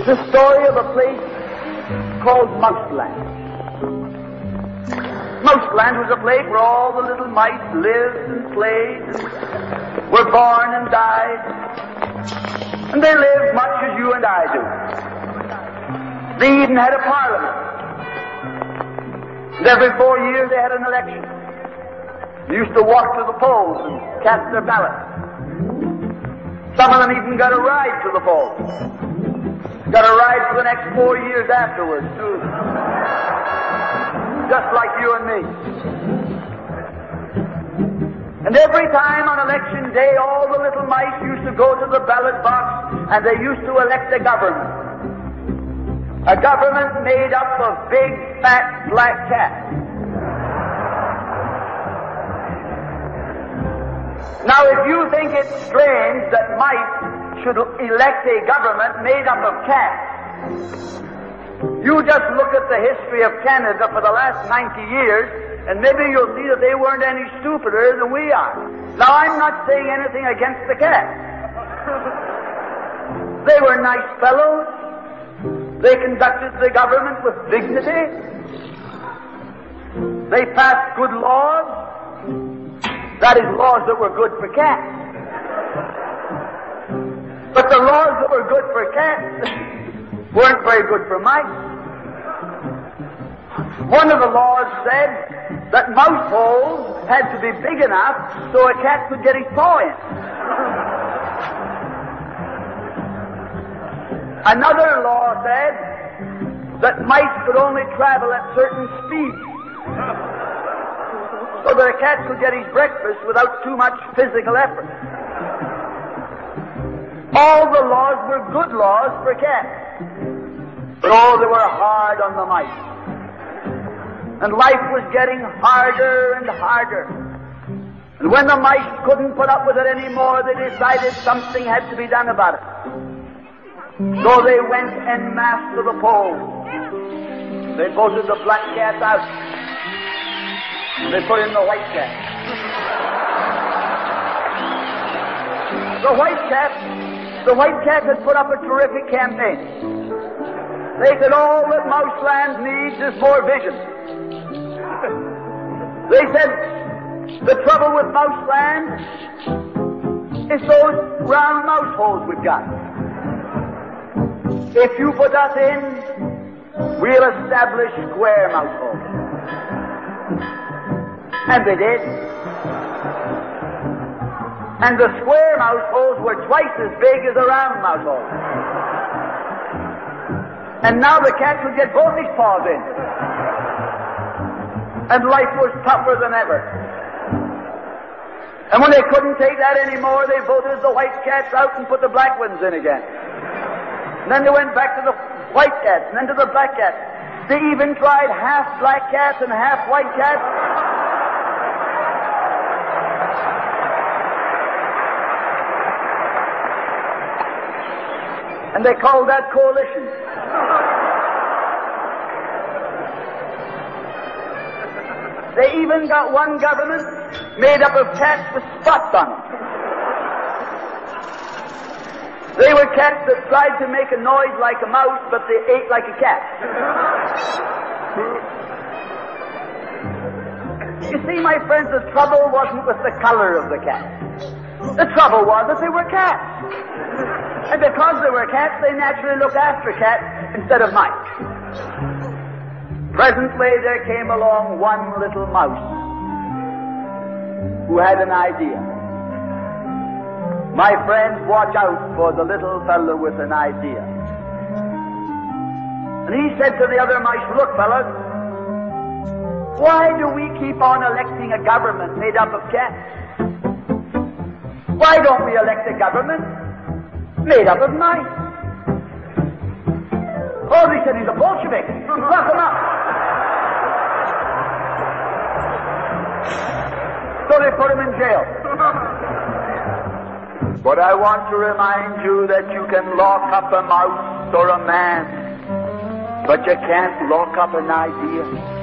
It's the story of a place called Mouseland. Mouseland was a place where all the little mice lived and played, and were born and died, and they lived much as you and I do. They even had a parliament. And every four years they had an election. They used to walk to the polls and cast their ballots. Some of them even got a ride to the polls. Got a ride for the next four years afterwards, too. Just like you and me. And every time on election day, all the little mice used to go to the ballot box and they used to elect a government. A government made up of big, fat, black cats. Now, if you think it's strange that mice should elect a government made up of cats, you just look at the history of Canada for the last 90 years, and maybe you'll see that they weren't any stupider than we are. Now, I'm not saying anything against the cats. they were nice fellows. They conducted the government with dignity. They passed good laws. That is, laws that were good for cats. The laws that were good for cats weren't very good for mice. One of the laws said that mouse holes had to be big enough so a cat could get his paw in. Another law said that mice could only travel at certain speeds so that a cat could get his breakfast without too much physical effort. All the laws were good laws for cats, but oh, they were hard on the mice. And life was getting harder and harder. And when the mice couldn't put up with it anymore, they decided something had to be done about it. So they went en masse to the polls. They voted the black cat out. They put in the white cat. The white cat, the white cat had put up a terrific campaign. They said all that Mouseland needs is more vision. They said the trouble with Mouseland is those round mouse holes we've got. If you put us in, we'll establish square mouse holes. And they did. And the square mouse holes were twice as big as the round mouse holes. And now the cat could get both his paws in. And life was tougher than ever. And when they couldn't take that anymore, they voted the white cats out and put the black ones in again. And then they went back to the white cats, and then to the black cats. They even tried half black cats and half white cats. And they called that coalition. They even got one government made up of cats with spots on them. They were cats that tried to make a noise like a mouse, but they ate like a cat. You see, my friends, the trouble wasn't with the color of the cat. The trouble was that they were cats. And because they were cats, they naturally looked after cats instead of mice. Presently there came along one little mouse who had an idea. My friends, watch out for the little fellow with an idea. And he said to the other mice, look fellows, why do we keep on electing a government made up of cats? Why don't we elect a government made up of mice? Oh, they said he's a Bolshevik. Lock him up. So they put him in jail. But I want to remind you that you can lock up a mouse or a man, but you can't lock up an idea.